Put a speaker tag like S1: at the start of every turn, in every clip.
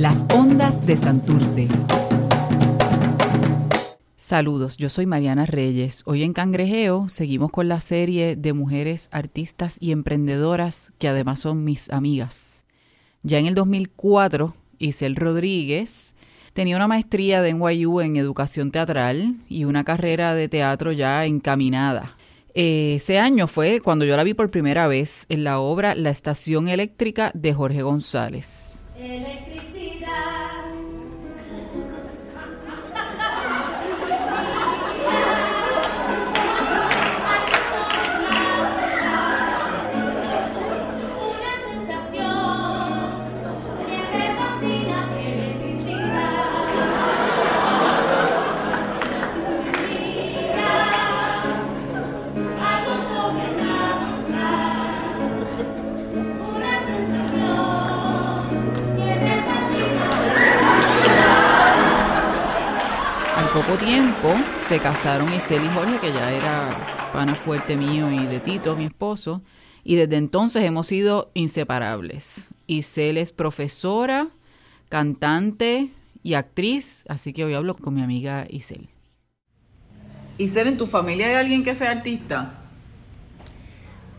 S1: Las ondas de Santurce. Saludos, yo soy Mariana Reyes. Hoy en Cangrejeo seguimos con la serie de mujeres artistas y emprendedoras que además son mis amigas. Ya en el 2004, Isel Rodríguez tenía una maestría de NYU en educación teatral y una carrera de teatro ya encaminada. Ese año fue cuando yo la vi por primera vez en la obra La Estación Eléctrica de Jorge González. Electricidad. Tiempo se casaron Isel y Jorge, que ya era pana fuerte mío y de Tito, mi esposo, y desde entonces hemos sido inseparables. Isel es profesora, cantante y actriz, así que hoy hablo con mi amiga Isel. Isel, ¿en tu familia hay alguien que sea artista?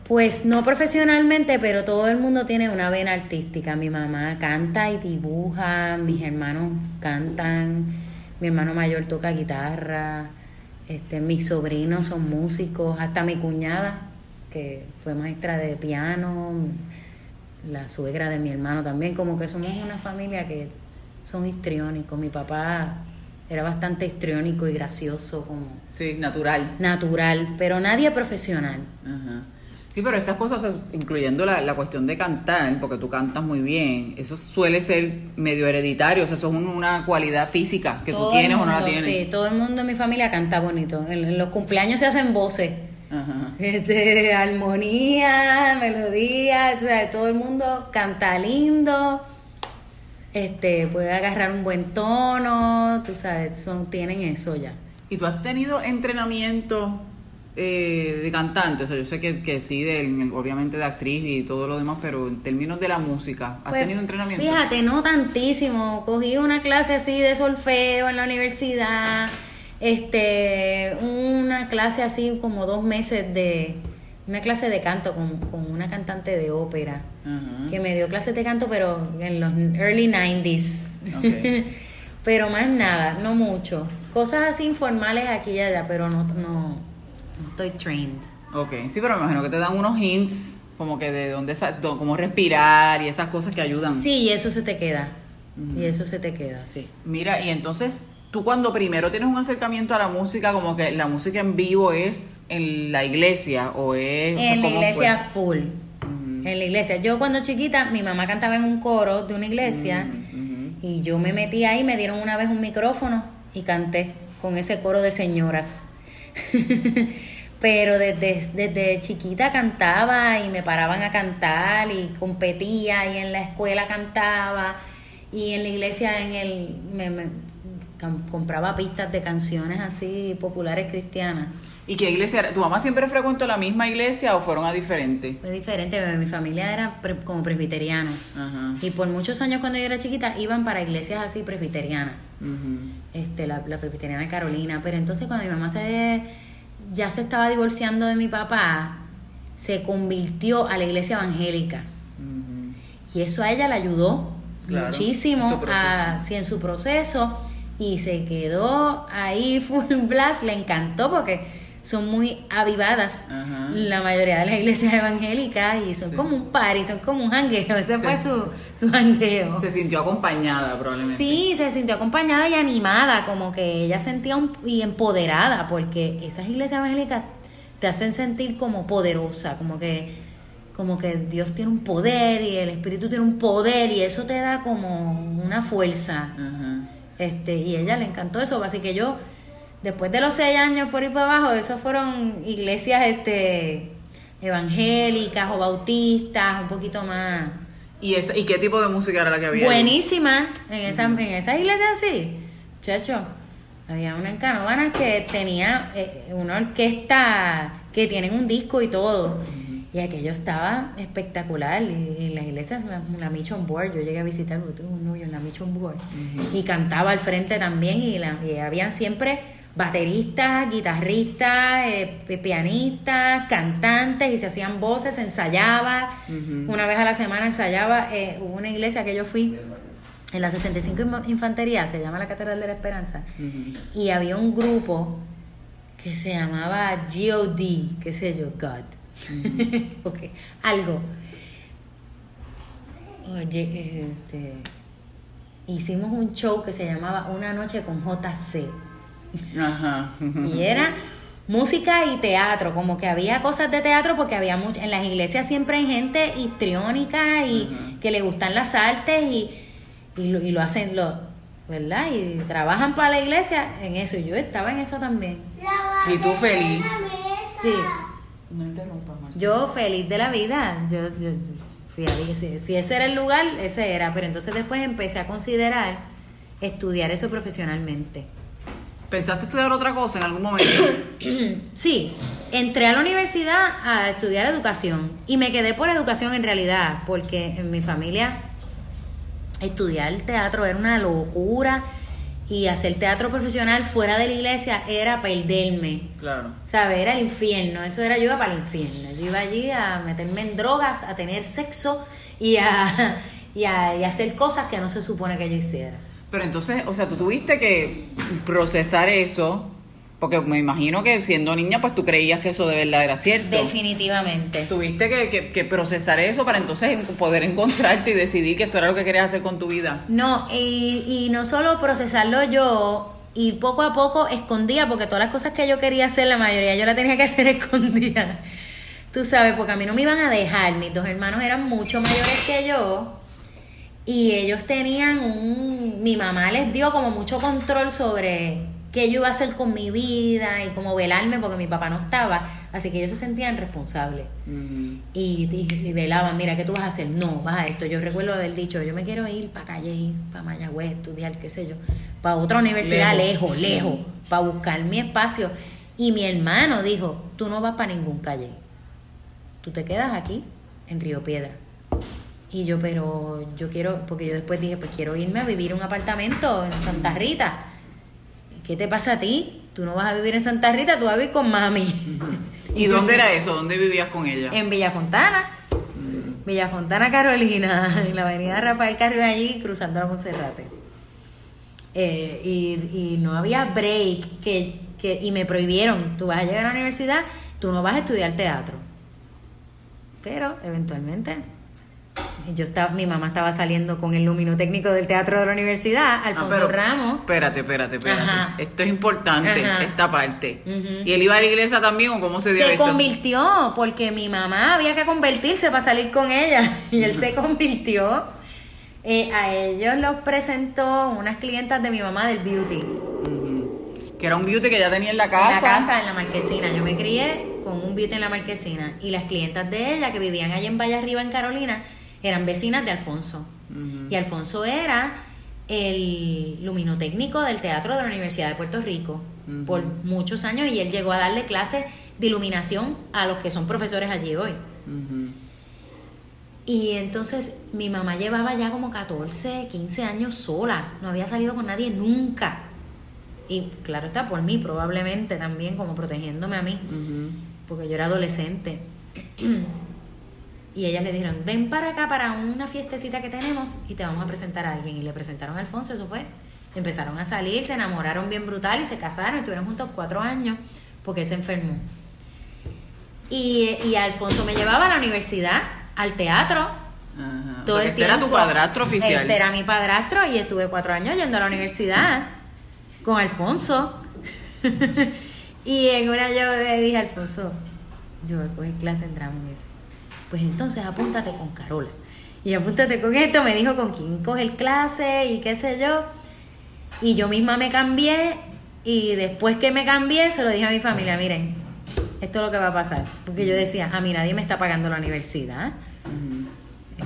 S2: Pues no profesionalmente, pero todo el mundo tiene una vena artística. Mi mamá canta y dibuja, mis hermanos cantan mi hermano mayor toca guitarra, este, mis sobrinos son músicos, hasta mi cuñada, que fue maestra de piano, la suegra de mi hermano también, como que somos una familia que son histriónicos. Mi papá era bastante histriónico y gracioso, como...
S1: Sí, natural.
S2: Natural, pero nadie profesional. Ajá.
S1: Sí, pero estas cosas, incluyendo la, la, cuestión de cantar, porque tú cantas muy bien, eso suele ser medio hereditario, o sea, eso es una cualidad física que tú tienes o no la tienes.
S2: Sí, todo el mundo en mi familia canta bonito. En, los cumpleaños se hacen voces. Ajá. Este, armonía, melodía, todo el mundo canta lindo, este, puede agarrar un buen tono, tú sabes, son, tienen eso ya.
S1: ¿Y tú has tenido entrenamiento eh, de cantante, o sea, yo sé que, que sí, de, obviamente de actriz y todo lo demás, pero en términos de la música, ¿has pues, tenido entrenamiento?
S2: Fíjate, no tantísimo. Cogí una clase así de solfeo en la universidad, este, una clase así como dos meses de, una clase de canto con, con una cantante de ópera, que me dio clases de canto, pero en los early 90s. pero más nada, no mucho. Cosas así informales aquí y allá, pero no, no estoy trained.
S1: Ok, sí, pero me imagino que te dan unos hints como que de dónde, cómo respirar y esas cosas que ayudan.
S2: Sí, y eso se te queda. Y eso se te queda, sí.
S1: Mira, y entonces tú cuando primero tienes un acercamiento a la música, como que la música en vivo es en la iglesia o es...
S2: En la iglesia full. En la iglesia. Yo cuando chiquita, mi mamá cantaba en un coro de una iglesia y yo me metí ahí, me dieron una vez un micrófono y canté con ese coro de señoras. pero desde, desde chiquita cantaba y me paraban a cantar y competía y en la escuela cantaba y en la iglesia en el me, compraba pistas de canciones así populares cristianas.
S1: ¿Y qué iglesia? ¿Tu mamá siempre frecuentó la misma iglesia o fueron a diferentes?
S2: Fue diferente, mi familia era como presbiteriana. Y por muchos años cuando yo era chiquita iban para iglesias así presbiterianas. este, la, la presbiteriana Carolina. Pero entonces cuando mi mamá se ya se estaba divorciando de mi papá, se convirtió a la iglesia evangélica. Y eso a ella le ayudó muchísimo así en su proceso y se quedó ahí full blast, le encantó porque son muy avivadas. La mayoría de las iglesias evangélicas y son como un party, son como un jangueo, ese fue su, su jangueo.
S1: Se sintió acompañada probablemente.
S2: Sí, se sintió acompañada y animada, como que ella sentía y empoderada, porque esas iglesias evangélicas te hacen sentir como poderosa, como que como que Dios tiene un poder y el Espíritu tiene un poder y eso te da como una fuerza. Este, y a ella le encantó eso, así que yo después de los seis años por ir para abajo, esas fueron iglesias este, evangélicas o bautistas, un poquito más.
S1: ¿Y, esa, ¿Y qué tipo de música era la que había?
S2: Buenísima, en esa, en esa iglesia así, chacho. Había una en Canóvanas que tenía eh, una orquesta que tienen un disco y todo. Y aquello estaba espectacular. Y, en la iglesia, la, la, Mission Board, yo llegué a visitar, porque tuve un novio en la Mission Board. Y cantaba al frente también. Y, la, y habían siempre bateristas, guitarristas, eh, pianistas, cantantes. Y se hacían voces, se ensayaba. Una vez a la semana ensayaba. Eh, hubo una iglesia que yo fui en la 65 Infantería, se llama la Catedral de la Esperanza. Y había un grupo que se llamaba GOD, qué sé yo, God okay. algo. Oye, este, hicimos un show que se llamaba Una noche con JC. Ajá. y era música y teatro, como que había cosas de teatro porque había mucho, en las iglesias siempre hay gente histriónica y que le gustan las artes y, y, lo, y lo hacen, lo, ¿verdad? Y trabajan para la iglesia en eso. Y yo estaba en eso también.
S1: ¿Y tú feliz?
S2: Sí.
S1: No interrumpas,
S2: Yo feliz de la vida. Yo, yo, si, si, ese era el lugar, ese era. Pero entonces después empecé a considerar estudiar eso profesionalmente.
S1: ¿Pensaste estudiar otra cosa en algún momento?
S2: sí, entré a la universidad a estudiar educación y me quedé por educación en realidad, porque en mi familia estudiar teatro era una locura y hacer teatro profesional fuera de la iglesia era perderme.
S1: Claro.
S2: ¿Sabes? Era el infierno. Eso era yo iba para el infierno. Yo iba allí a meterme en drogas, a tener sexo y a, y a, y a hacer cosas que no se supone que yo hiciera.
S1: Pero entonces, o sea, tú tuviste que procesar eso porque me imagino que siendo niña, pues tú creías que eso de verdad era cierto.
S2: Definitivamente.
S1: Tuviste que, procesar eso para entonces poder encontrarte y decidir que esto era lo que querías hacer con tu vida.
S2: No, y, y no solo procesarlo yo, y poco a poco escondía, porque todas las cosas que yo quería hacer, la mayoría yo la tenía que hacer escondida. Tú sabes, porque a mí no me iban a dejar. Mis dos hermanos eran mucho mayores que yo. Y ellos tenían un... Mi mamá les dio como mucho control sobre qué yo iba a hacer con mi vida y cómo velarme porque mi papá no estaba. Así que ellos se sentían responsables. y, velaban, mira, ¿qué tú vas a hacer? No, vas a esto. Yo recuerdo haber dicho, yo me quiero ir para Calle, para Mayagüez, estudiar, qué sé yo, para otra universidad lejos, lejos, para buscar mi espacio. Y mi hermano dijo, tú no vas para ningún Calle. Tú te quedas aquí, en Río Piedra. Y yo, pero yo quiero, porque yo después dije, pues quiero irme a vivir un apartamento en Santa Rita ¿qué te pasa a ti? Tú no vas a vivir en Santa Rita, tú vas a vivir con mami.
S1: ¿Y dónde era eso? ¿Dónde vivías con ella?
S2: En Villa Fontana. Mm. Villa Fontana, Carolina, en la avenida Rafael Carrión allí, cruzando la Monserrate. Eh, y, no había break, que, que, y me prohibieron, tú vas a llegar a la universidad, tú no vas a estudiar teatro. Pero eventualmente yo estaba, mi mamá estaba saliendo con el luminotécnico del teatro de la universidad, ah, Alfonso Ramos.
S1: Espérate, espérate, espérate. Esto es importante, esta parte. ¿Y él iba a la iglesia también o cómo se dio
S2: Se convirtió, porque mi mamá había que convertirse para salir con ella. Y él se convirtió. Eh, a ellos los presentó unas clientas de mi mamá del beauty.
S1: Que era un beauty que ya tenía en la casa. En
S2: la casa, en la marquesina. Yo me crié con un beauty en la marquesina. Y las clientas de ella, que vivían allá en Valle Arriba, en Carolina, eran vecinas de Alfonso. Y Alfonso era el luminotécnico del teatro de la Universidad de Puerto Rico por muchos años y él llegó a darle clases de iluminación a los que son profesores allí hoy. Y entonces mi mamá llevaba ya como 14, 15 años sola, no había salido con nadie nunca. Y claro está, por mí probablemente también, como protegiéndome a mí, porque yo era adolescente. Y ellas le dijeron, ven para acá para una fiestecita que tenemos y te vamos a presentar a alguien. Y le presentaron a Alfonso, eso fue. Empezaron a salir, se enamoraron bien brutal y se casaron. Estuvieron juntos cuatro años porque se enfermó. Y, y Alfonso me llevaba a la universidad, al teatro.
S1: Todo el este era tu padrastro oficial.
S2: Este era mi padrastro y estuve cuatro años yendo a la universidad con Alfonso. y en una yo le dije a Alfonso, yo voy a coger clase en drama pues entonces apúntate con Carola. Y apúntate con esto, me dijo con quién coge clase y qué sé yo. Y yo misma me cambié y después que me cambié se lo dije a mi familia, miren, esto es lo que va a pasar. Porque yo decía, a mí nadie me está pagando la universidad.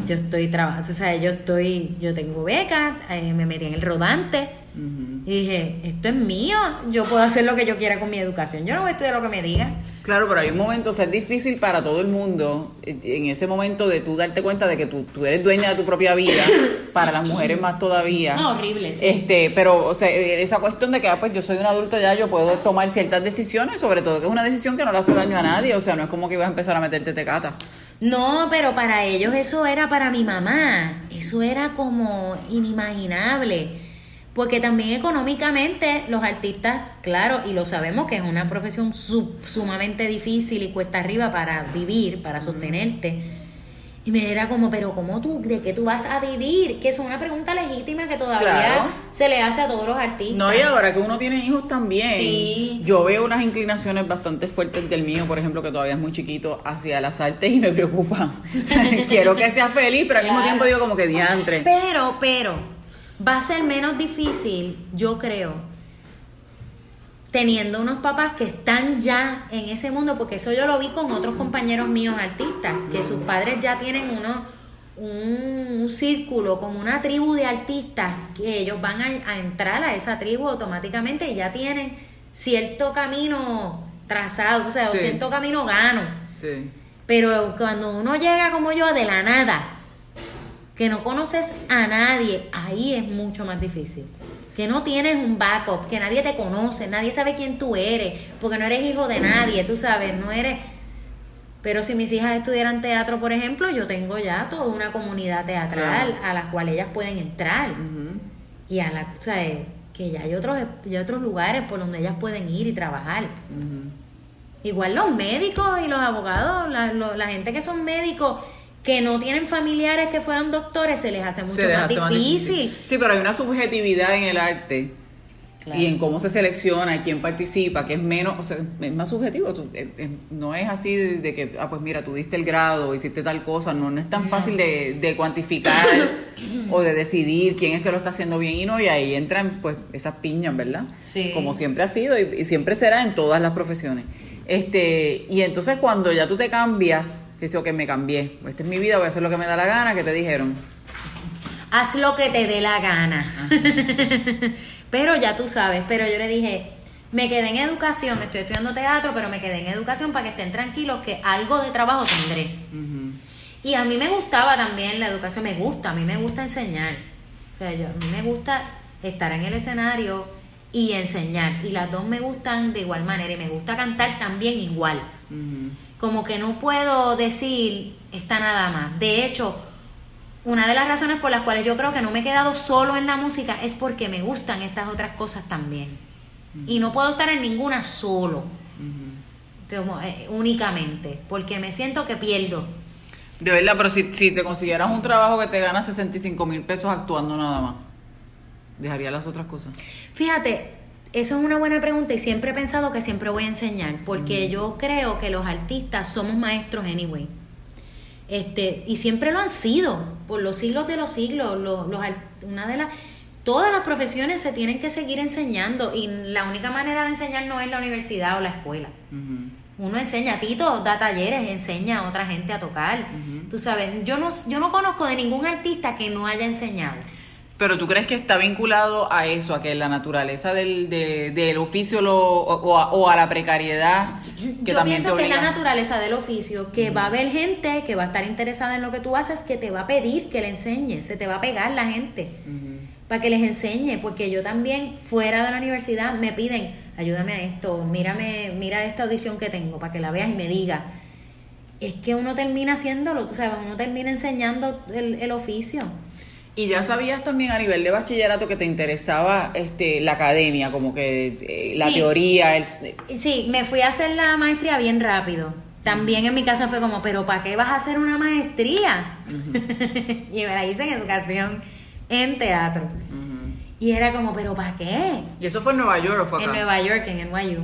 S2: Yo estoy trabajando, o sea, yo estoy, yo tengo beca, eh, me metí en el rodante. Y dije, esto es mío, yo puedo hacer lo que yo quiera con mi educación, yo no voy a estudiar lo que me diga.
S1: Claro, pero hay un momento, o sea, es difícil para todo el mundo, en ese momento de tú darte cuenta de que tú, tú eres dueña de tu propia vida, para las mujeres más todavía.
S2: No, horrible, sí.
S1: Este, pero, o sea, esa cuestión de que, ah, pues yo soy un adulto ya, yo puedo tomar ciertas decisiones, sobre todo que es una decisión que no le hace daño a nadie, o sea, no es como que ibas a empezar a meterte tecata.
S2: No, pero para ellos eso era para mi mamá, eso era como inimaginable porque también económicamente los artistas, claro, y lo sabemos que es una profesión sumamente difícil y cuesta arriba para vivir, para sostenerte. Y me era como, pero ¿cómo tú, de qué tú vas a vivir? Que es una pregunta legítima que todavía se le hace a todos los artistas.
S1: No, y ahora que uno tiene hijos también. Sí. Yo veo unas inclinaciones bastante fuertes del mío, por ejemplo, que todavía es muy chiquito, hacia las artes y me preocupa. quiero que sea feliz, pero al mismo tiempo digo como que diantre.
S2: Pero, pero, va a ser menos difícil, yo creo, teniendo unos papás que están ya en ese mundo, porque eso yo lo vi con otros compañeros míos artistas, que sus padres ya tienen uno, un, círculo, como una tribu de artistas, que ellos van a, entrar a esa tribu automáticamente y ya tienen cierto camino trazado, o sea, cierto camino gano. Pero cuando uno llega como yo de la nada, que no conoces a nadie, ahí es mucho más difícil. Que no tienes un backup, que nadie te conoce, nadie sabe quién tú eres, porque no eres hijo de nadie, tú sabes, no eres... Pero si mis hijas estudiaran teatro, por ejemplo, yo tengo ya toda una comunidad teatral a la cual ellas pueden entrar. Y a la, o sea, que ya hay otros, hay otros lugares por donde ellas pueden ir y trabajar. Igual los médicos y los abogados, la, la gente que son médicos que no tienen familiares que fueran doctores, se les hace mucho más, difícil.
S1: Sí, pero hay una subjetividad en el arte y en cómo se selecciona, quién participa, que es menos, o sea, es más subjetivo. Eh, eh, no es así de, que, ah, pues mira, tú diste el grado, hiciste tal cosa, no, no es tan fácil de, cuantificar o de decidir quién es que lo está haciendo bien y no, y ahí entran pues esas piñas, ¿verdad? Sí. Como siempre ha sido y, y siempre será en todas las profesiones. Este, y entonces cuando ya tú te cambias Dice, que me cambié. Esta es mi vida, voy a hacer lo que me da la gana. ¿Qué te dijeron?
S2: Haz lo que te dé la gana. pero ya tú sabes, pero yo le dije, me quedé en educación, estoy estudiando teatro, pero me quedé en educación para que estén tranquilos que algo de trabajo tendré. Y a mí me gustaba también la educación, me gusta, a mí me gusta enseñar. O sea, yo, a mí me gusta estar en el escenario y enseñar. Y las dos me gustan de igual manera y me gusta cantar también igual como que no puedo decir esta nada más. De hecho, una de las razones por las cuales yo creo que no me he quedado solo en la música es porque me gustan estas otras cosas también. Y no puedo estar en ninguna solo, eh, únicamente, porque me siento que pierdo.
S1: De verdad, pero si, si te consiguieras un trabajo que te gana 65 mil pesos actuando nada más, ¿dejaría las otras cosas?
S2: Fíjate, eso es una buena pregunta y siempre he pensado que siempre voy a enseñar, porque yo creo que los artistas somos maestros anyway. Este, y siempre lo han sido, por los siglos de los siglos. Los, una de las, todas las profesiones se tienen que seguir enseñando y la única manera de enseñar no es la universidad o la escuela. Uno enseña, Tito da talleres, enseña a otra gente a tocar. Tú sabes, yo no, yo no conozco de ningún artista que no haya enseñado.
S1: Pero tú crees que está vinculado a eso, a que la naturaleza del, del oficio lo, o, a, la precariedad
S2: que Yo pienso que es la naturaleza del oficio, que va a haber gente que va a estar interesada en lo que tú haces, que te va a pedir que le enseñes, se te va a pegar la gente para que les enseñe, porque yo también fuera de la universidad me piden, ayúdame a esto, mírame, mira esta audición que tengo para que la veas y me diga. Es que uno termina haciéndolo, tú sabes, uno termina enseñando el, el oficio.
S1: Y ya sabías también a nivel de bachillerato que te interesaba este la academia, como que eh, la teoría. El...
S2: Sí, me fui a hacer la maestría bien rápido. También en mi casa fue como, pero ¿para qué vas a hacer una maestría? y me la hice en educación en teatro. Y era como, ¿pero para qué?
S1: ¿Y eso fue en Nueva York o fue acá?
S2: En Nueva York, en NYU.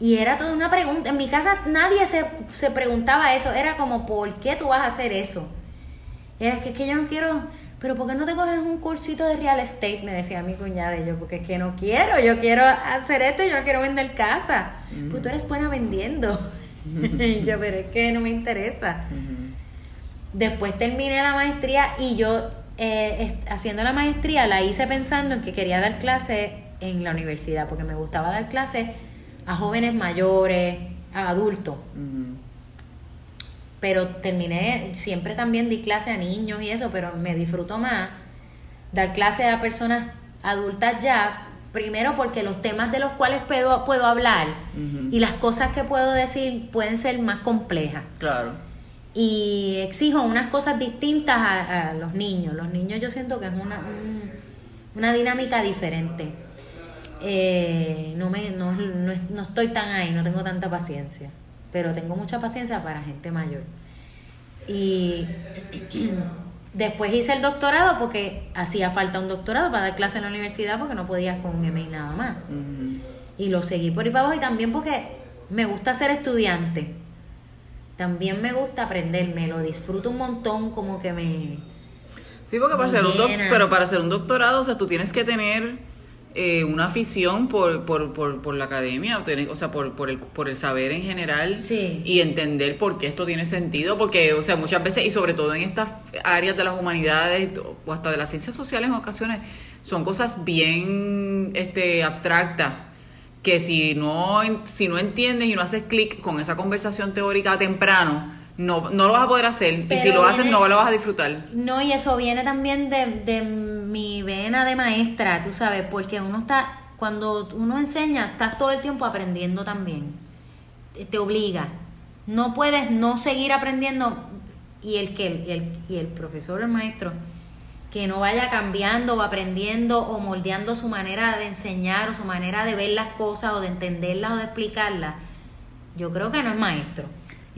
S2: Y era toda una pregunta. En mi casa nadie se, se preguntaba eso. Era como, ¿por qué tú vas a hacer eso? Era que es que yo no quiero pero ¿por qué no te coges un cursito de real estate? Me decía mi cuñada y yo, porque es que no quiero, yo quiero hacer esto, yo quiero vender casa. Pues tú eres buena vendiendo. y yo, pero es que no me interesa. Después terminé la maestría y yo eh, haciendo la maestría la hice pensando en que quería dar clases en la universidad, porque me gustaba dar clases a jóvenes mayores, a adultos. Pero terminé, siempre también di clase a niños y eso, pero me disfruto más dar clases a personas adultas ya, primero porque los temas de los cuales puedo, puedo hablar y las cosas que puedo decir pueden ser más complejas.
S1: Claro.
S2: Y exijo unas cosas distintas a, los niños. Los niños yo siento que es una, una dinámica diferente. Eh, no, me, no, no, no estoy tan ahí, no tengo tanta paciencia pero tengo mucha paciencia para gente mayor. Y después hice el doctorado porque hacía falta un doctorado para dar clase en la universidad porque no podías con un MA nada más. Y lo seguí por ahí para abajo y también porque me gusta ser estudiante. También me gusta aprender, me lo disfruto un montón, como que me...
S1: Sí, porque para hacer un pero para hacer un doctorado, o sea, tú tienes que tener eh, una afición por, por, por, por la academia, o, sea, por, por, el, por el saber en general y entender por qué esto tiene sentido, porque, o sea, muchas veces, y sobre todo en estas áreas de las humanidades o hasta de las ciencias sociales en ocasiones, son cosas bien este, abstractas que si no, si no entiendes y no haces clic con esa conversación teórica temprano, no, no lo vas a poder hacer. y si lo haces, no lo vas a disfrutar.
S2: No, y eso viene también de, de mi vena de maestra, tú sabes, porque uno está, cuando uno enseña, estás todo el tiempo aprendiendo también. Te obliga. No puedes no seguir aprendiendo y el que el, y el profesor, el maestro, que no vaya cambiando o aprendiendo o moldeando su manera de enseñar o su manera de ver las cosas o de entenderlas o de explicarlas, yo creo que no es maestro.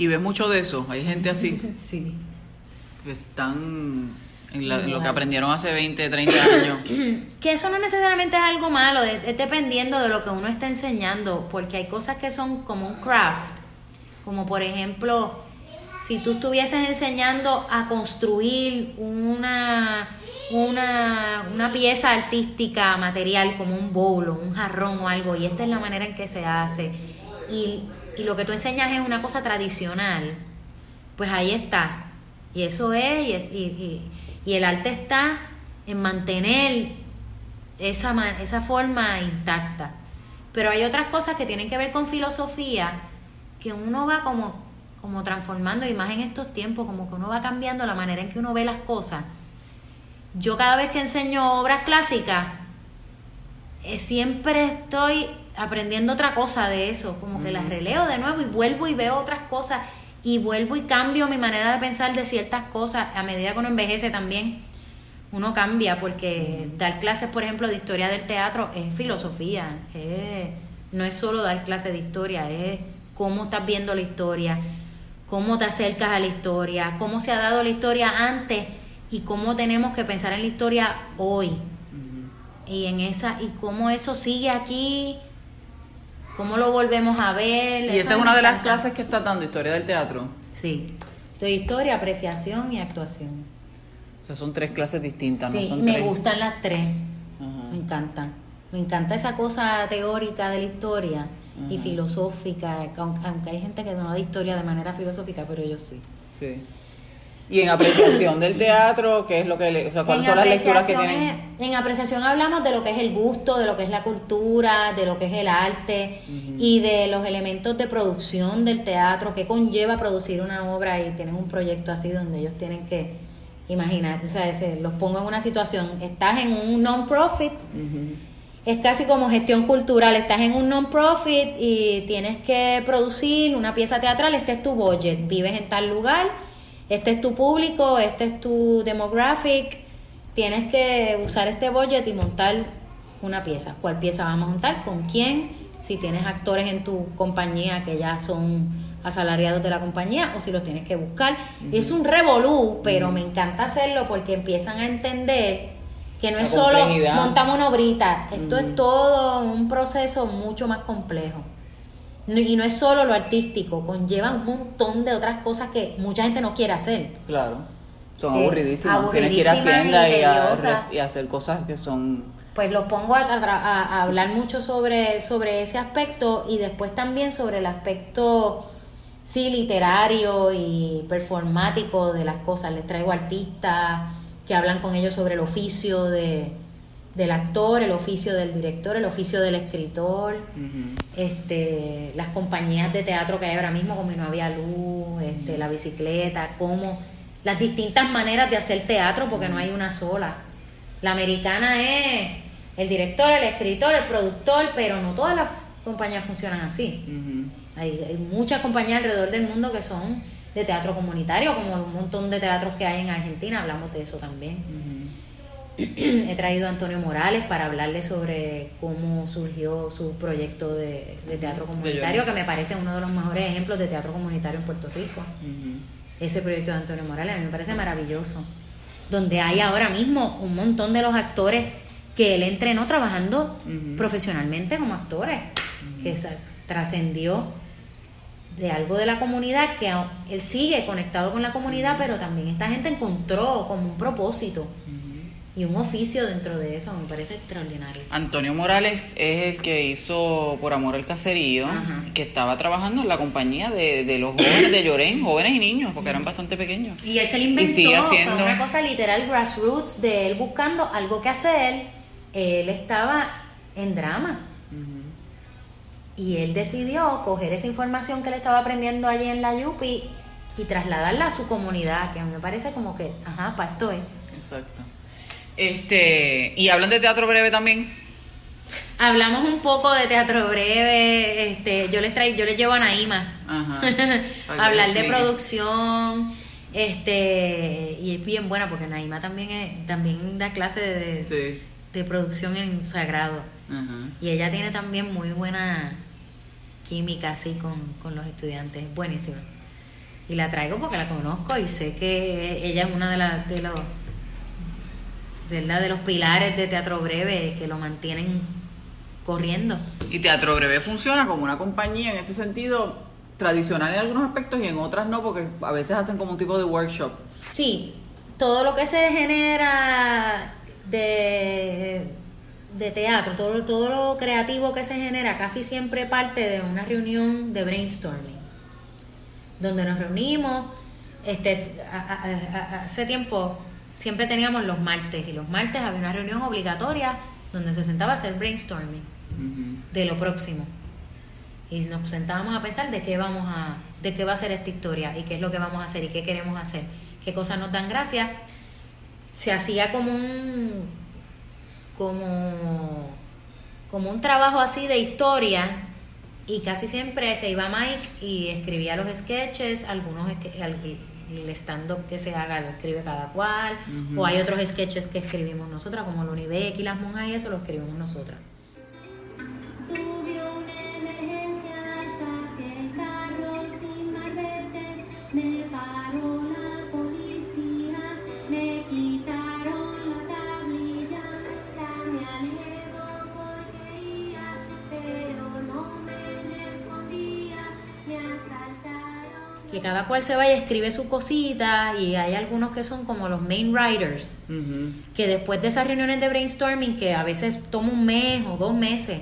S1: Y ves mucho de eso, hay gente así. sí. Que están en, lo que aprendieron hace 20, 30 años.
S2: que eso no necesariamente es algo malo, es, dependiendo de lo que uno está enseñando, porque hay cosas que son como un craft, como por ejemplo, si tú estuvieses enseñando a construir una, una, una pieza artística material como un bolo, un jarrón o algo, y esta es la manera en que se hace, y y lo que tú enseñas es una cosa tradicional, pues ahí está. Y eso es, y, el arte está en mantener esa, esa forma intacta. Pero hay otras cosas que tienen que ver con filosofía, que uno va como, como transformando, y más en estos tiempos, como que uno va cambiando la manera en que uno ve las cosas. Yo cada vez que enseño obras clásicas, eh, siempre estoy aprendiendo otra cosa de eso, como que las releo de nuevo y vuelvo y veo otras cosas y vuelvo y cambio mi manera de pensar de ciertas cosas a medida que uno envejece también. Uno cambia porque dar clases, por ejemplo, de historia del teatro es filosofía, no es solo dar clases de historia, es cómo estás viendo la historia, cómo te acercas a la historia, cómo se ha dado la historia antes y cómo tenemos que pensar en la historia hoy. Y en esa y cómo eso sigue aquí cómo lo volvemos a ver.
S1: Y esa es una de las clases que está dando, historia del teatro.
S2: Sí, de historia, apreciación y actuación.
S1: O sea, son tres clases distintas,
S2: sí, me gustan las tres, me encantan. Me encanta esa cosa teórica de la historia y filosófica, aunque hay gente que no da historia de manera filosófica, pero yo sí.
S1: Sí. Y en apreciación del teatro, ¿qué es lo que le, o sea, cuáles son las lecturas que tienen?
S2: en apreciación hablamos de lo que es el gusto, de lo que es la cultura, de lo que es el arte y de los elementos de producción del teatro que conlleva producir una obra y tienen un proyecto así donde ellos tienen que imaginar, o sea, los pongo en una situación, estás en un non-profit, es casi como gestión cultural, estás en un non-profit y tienes que producir una pieza teatral, este es tu budget, vives en tal lugar este es tu público, este es tu demographic, tienes que usar este budget y montar una pieza. ¿Cuál pieza vamos a montar? ¿Con quién? Si tienes actores en tu compañía que ya son asalariados de la compañía o si los tienes que buscar. Es un revolú, pero me encanta hacerlo porque empiezan a entender que no es solo montamos una obrita, esto es todo un proceso mucho más complejo. Y no es solo lo artístico, conlleva un montón de otras cosas que mucha gente no quiere hacer.
S1: Claro, son aburridísimas. Tienes que ir a Hacienda y, hacer cosas que son...
S2: Pues lo pongo a, hablar mucho sobre, sobre ese aspecto y después también sobre el aspecto sí, literario y performático de las cosas. Les traigo artistas que hablan con ellos sobre el oficio de, del actor, el oficio del director, el oficio del escritor, este, las compañías de teatro que hay ahora mismo, como No Había Luz, este, la bicicleta, cómo las distintas maneras de hacer teatro, porque no hay una sola. La americana es el director, el escritor, el productor, pero no todas las compañías funcionan así. hay, muchas compañías alrededor del mundo que son de teatro comunitario, como un montón de teatros que hay en Argentina, hablamos de eso también. He traído a Antonio Morales para hablarle sobre cómo surgió su proyecto de, teatro comunitario, que me parece uno de los mejores ejemplos de teatro comunitario en Puerto Rico. Ese proyecto de Antonio Morales, a mí me parece maravilloso. Donde hay ahora mismo un montón de los actores que él entrenó trabajando profesionalmente como actores, que trascendió de algo de la comunidad, que él sigue conectado con la comunidad, pero también esta gente encontró como un propósito y un oficio dentro de eso, me parece extraordinario.
S1: Antonio Morales es el que hizo Por Amor el Caserío, que estaba trabajando en la compañía de, los jóvenes de Llorén, jóvenes y niños, porque eran bastante pequeños.
S2: Y él se inventó, fue una cosa literal grassroots de él buscando algo que hacer. Él estaba en drama. Y él decidió coger esa información que él estaba aprendiendo allí en la Yupi y trasladarla a su comunidad, que a mí me parece como que, ajá, para esto es.
S1: Exacto. Este, ¿y hablan de teatro breve también?
S2: Hablamos un poco de teatro breve, este, yo les traigo, yo les llevo a Naima hablar de producción, este, y es bien buena porque Naima también es, también da clase de, de producción en sagrado. Y ella tiene también muy buena química así con, con los estudiantes, buenísima. Y la traigo porque la conozco y sé que ella es una de las de los de los pilares de Teatro Breve que lo mantienen corriendo.
S1: Y Teatro Breve funciona como una compañía en ese sentido tradicional en algunos aspectos y en otras no, porque a veces hacen como un tipo de workshop.
S2: Sí, todo lo que se genera de, de teatro, todo, todo lo creativo que se genera, casi siempre parte de una reunión de brainstorming, donde nos reunimos. Este, hace tiempo siempre teníamos los martes y los martes había una reunión obligatoria donde se sentaba a hacer brainstorming de lo próximo. Y nos sentábamos a pensar de qué vamos a, de qué va a ser esta historia y qué es lo que vamos a hacer y qué queremos hacer, qué cosas nos dan gracia. Se hacía como un como como un trabajo así de historia y casi siempre se iba Mike y escribía los sketches, algunos el stand-up que se haga lo escribe cada cual, o hay otros sketches que escribimos nosotras, como el Unibec y las monjas y eso lo escribimos nosotras. Que cada cual se vaya, escribe su cosita y hay algunos que son como los main writers, que después de esas reuniones de brainstorming, que a veces toma un mes o dos meses,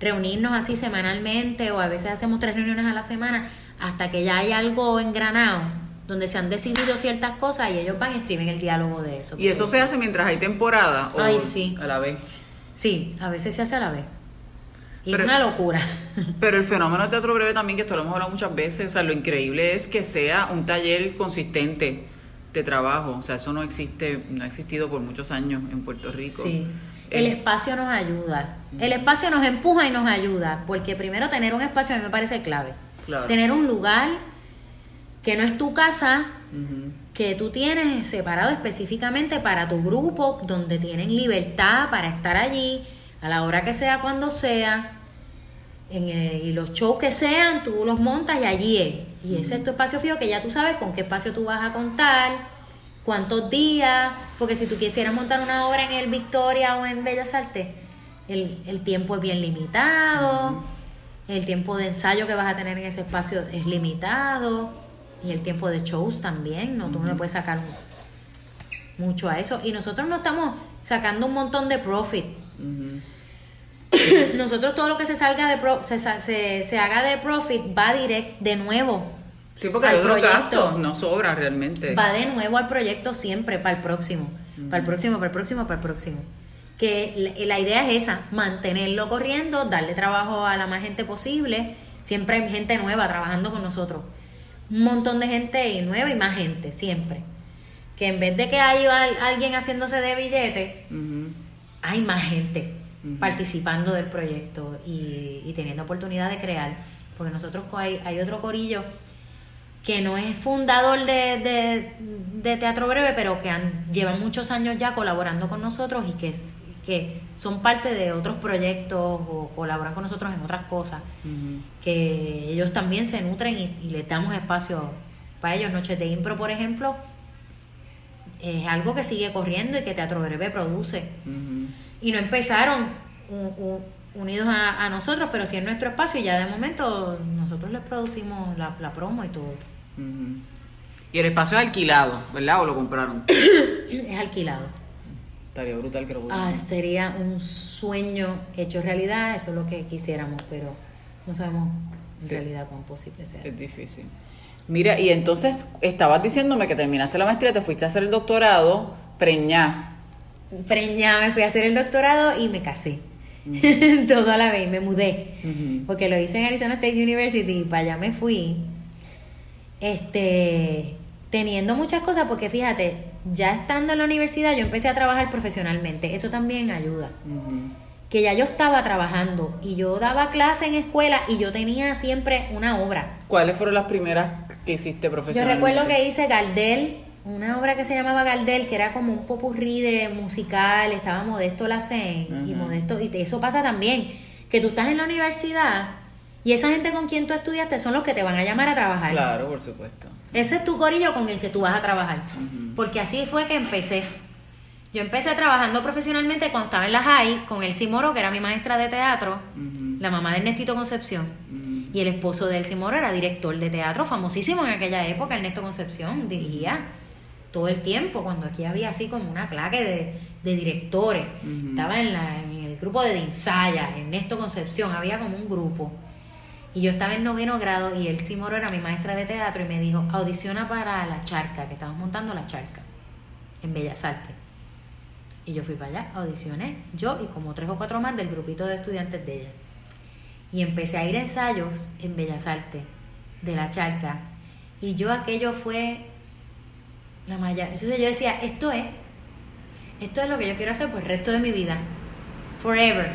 S2: reunirnos así semanalmente o a veces hacemos tres reuniones a la semana, hasta que ya hay algo engranado donde se han decidido ciertas cosas y ellos van y escriben el diálogo de eso.
S1: ¿Y eso se hace mientras hay temporada o
S2: Ay, sí.
S1: a la vez?
S2: Sí, a veces se hace a la vez. Y es una locura.
S1: Pero el fenómeno de teatro breve también, que esto lo hemos hablado muchas veces, o sea, lo increíble es que sea un taller consistente de trabajo. O sea, eso no existe, no ha existido por muchos años en Puerto Rico.
S2: Sí. El, espacio nos ayuda. El espacio nos empuja y nos ayuda. Porque primero tener un espacio a mí me parece clave. Tener un lugar que no es tu casa, que tú tienes separado específicamente para tu grupo, donde tienen libertad para estar allí a la hora que sea, cuando sea en y los shows que sean, tú los montas y allí es. Y ese es tu espacio fijo que ya tú sabes con qué espacio tú vas a contar, cuántos días, porque si tú quisieras montar una obra en el Victoria o en Bellas Artes, el, tiempo es bien limitado, el tiempo de ensayo que vas a tener en ese espacio es limitado, y el tiempo de shows también, ¿no? Tú no le puedes sacar mucho a eso. Y nosotros no estamos sacando un montón de profit nosotros todo lo que se salga de pro, se, se, se, haga de profit va direct de nuevo.
S1: Sí, porque hay otros gastos, no sobra realmente.
S2: Va de nuevo al proyecto siempre, para el próximo, para el próximo, para el próximo, para el próximo. Que la, idea es esa, mantenerlo corriendo, darle trabajo a la más gente posible. Siempre hay gente nueva trabajando con nosotros. Un montón de gente nueva y más gente, siempre. Que en vez de que haya alguien haciéndose de billete, hay más gente participando del proyecto y, teniendo oportunidad de crear. Porque nosotros hay, hay otro corillo que no es fundador de, Teatro Breve, pero que han, llevan muchos años ya colaborando con nosotros y que, que son parte de otros proyectos o colaboran con nosotros en otras cosas, que ellos también se nutren y, les damos espacio para ellos. Noches de Impro, por ejemplo, es algo que sigue corriendo y que Teatro Breve produce y no empezaron unidos a, nosotros, pero sí en nuestro espacio y ya de momento nosotros les producimos la, promo y todo.
S1: Y el espacio es alquilado, ¿verdad? ¿O lo compraron?
S2: es alquilado.
S1: Estaría brutal que lo
S2: Ah, sería un sueño hecho realidad, eso es lo que quisiéramos, pero no sabemos en realidad cuán posible sea.
S1: Es difícil. Mira, y entonces estabas diciéndome que terminaste la maestría, te fuiste a hacer el doctorado, preñá
S2: preñada, me fui a hacer el doctorado y me casé. Todo a la vez, me mudé. Porque lo hice en Arizona State University y para allá me fui. Este, teniendo muchas cosas, porque fíjate, ya estando en la universidad yo empecé a trabajar profesionalmente. Eso también ayuda. Que ya yo estaba trabajando y yo daba clase en escuela y yo tenía siempre una obra.
S1: ¿Cuáles fueron las primeras que hiciste profesionalmente?
S2: Yo recuerdo que hice Gardel, una obra que se llamaba Gardel, que era como un popurrí de musical, estaba Modesto Lacen y Modesto, y eso pasa también, que tú estás en la universidad y esa gente con quien tú estudiaste son los que te van a llamar a trabajar.
S1: Claro, por supuesto.
S2: Ese es tu corillo con el que tú vas a trabajar, porque así fue que empecé. Yo empecé trabajando profesionalmente cuando estaba en la high con Elsie Moro, que era mi maestra de teatro, la mamá de Ernestito Concepción. Y el esposo de Elsie Moro era director de teatro, famosísimo en aquella época, Ernesto Concepción, dirigía todo el tiempo, cuando aquí había así como una claque de, directores. Estaba en, la, en el grupo de Dinsaya, Ernesto Concepción, había como un grupo. Y yo estaba en noveno grado y el Simoro era mi maestra de teatro y me dijo, audiciona para la charca, que estamos montando la charca en Bellas Artes. Y yo fui para allá, audicioné, yo y como tres o cuatro más del grupito de estudiantes de ella. Y empecé a ir a ensayos en Bellas Artes de la charca. Y yo aquello fue la malla. Entonces yo decía, esto es, esto es lo que yo quiero hacer por el resto de mi vida. Forever.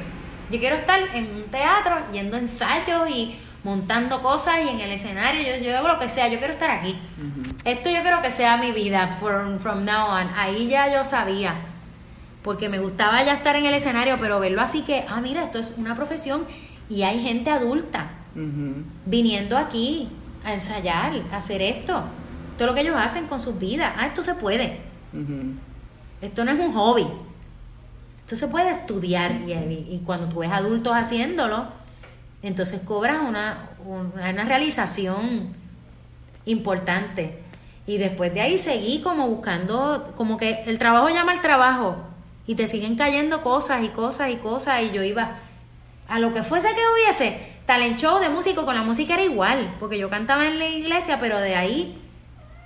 S2: Yo quiero estar en un teatro, yendo a ensayos y montando cosas y en el escenario. Yo, yo hago lo que sea, yo quiero estar aquí. Esto yo quiero que sea mi vida from, from now on. Ahí ya yo sabía. Porque me gustaba ya estar en el escenario, pero verlo así que, ah, mira, esto es una profesión y hay gente adulta viniendo aquí a ensayar, a hacer esto todo lo que ellos hacen con sus vidas. Ah, esto se puede. Esto no es un hobby. Esto se puede estudiar y, cuando tú ves adultos haciéndolo, entonces cobras una, una, realización importante. Y después de ahí seguí como buscando, como que el trabajo llama al trabajo y te siguen cayendo cosas y cosas y cosas y yo iba a lo que fuese que hubiese, talent show de músico con la música era igual, porque yo cantaba en la iglesia, pero de ahí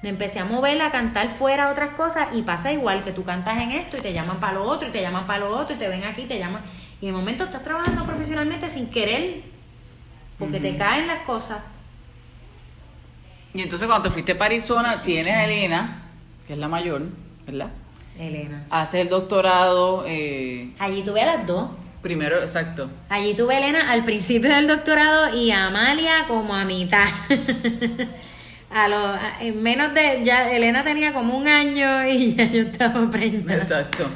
S2: me empecé a mover, a cantar fuera otras cosas y pasa igual que tú cantas en esto y te llaman para lo otro y te llaman para lo otro y te ven aquí y te llaman. Y de momento estás trabajando profesionalmente sin querer porque te caen las cosas.
S1: Y entonces cuando te fuiste para Arizona tienes a Elena, que es la mayor, ¿verdad?
S2: Elena.
S1: Hace el doctorado. Eh...
S2: Allí tuve a las dos.
S1: Primero, exacto.
S2: Allí tuve a Elena al principio del doctorado y a Amalia como a mitad. a lo, en menos de, ya Elena tenía como un año y ya yo estaba preñada.
S1: Exacto.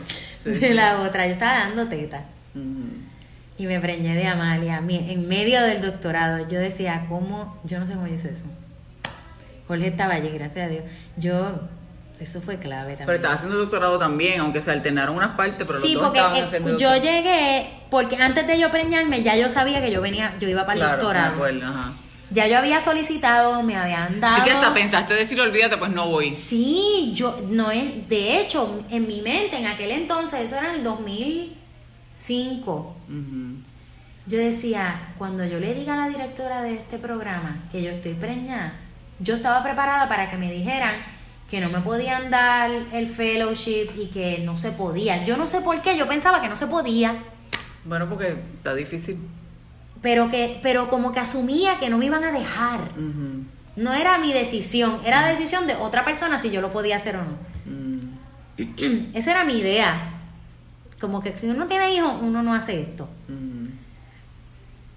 S2: de la otra, yo estaba dando teta. Y me preñé de Amalia, en medio del doctorado. Yo decía, ¿cómo? Yo no sé cómo hice eso. Jorge estaba allí, gracias a Dios. Yo, eso fue clave también.
S1: Pero estaba haciendo doctorado también, aunque se alternaron unas partes, pero
S2: sí, porque eh, yo llegué, porque antes de yo preñarme ya yo sabía que yo venía, yo iba para el doctorado. Me ajá. Ya yo había solicitado, me habían dado.
S1: Sí que hasta pensaste decir, olvídate, pues no voy.
S2: Sí, yo, no es, de hecho, en mi mente, en aquel entonces, eso era en el 2005. yo decía, cuando yo le diga a la directora de este programa que yo estoy preñada, yo estaba preparada para que me dijeran que no me podían dar el fellowship y que no se podía. Yo no sé por qué, yo pensaba que no se podía.
S1: Bueno, porque está difícil.
S2: Pero que pero como que asumía que no me iban a dejar. No era mi decisión, era la decisión de otra persona si yo lo podía hacer o no. Mm. Esa era mi idea. Como que si uno tiene hijos, uno no hace esto.